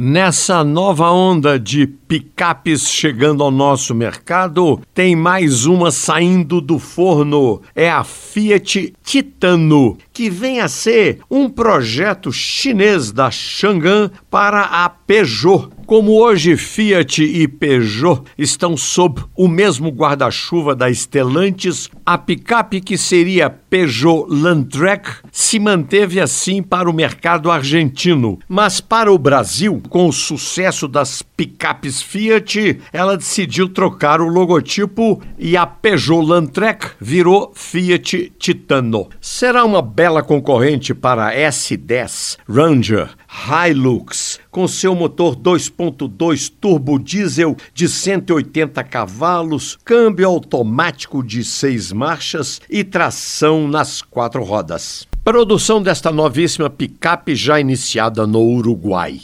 Nessa nova onda de picapes chegando ao nosso mercado, tem mais uma saindo do forno. É a Fiat Titano, que vem a ser um projeto chinês da Chang'an para a Peugeot. Como hoje Fiat e Peugeot estão sob o mesmo guarda-chuva da Stellantis, a picape que seria Peugeot Landtrek se manteve assim para o mercado argentino. Mas para o Brasil, com o sucesso das picapes Fiat, ela decidiu trocar o logotipo e a Peugeot Landtrek virou Fiat Titano. Será uma bela concorrente para a S10, Ranger, Hilux, com seu motor 2.2 turbo diesel de 180 cavalos, câmbio automático de seis marchas e tração nas quatro rodas. Produção desta novíssima picape já iniciada no Uruguai.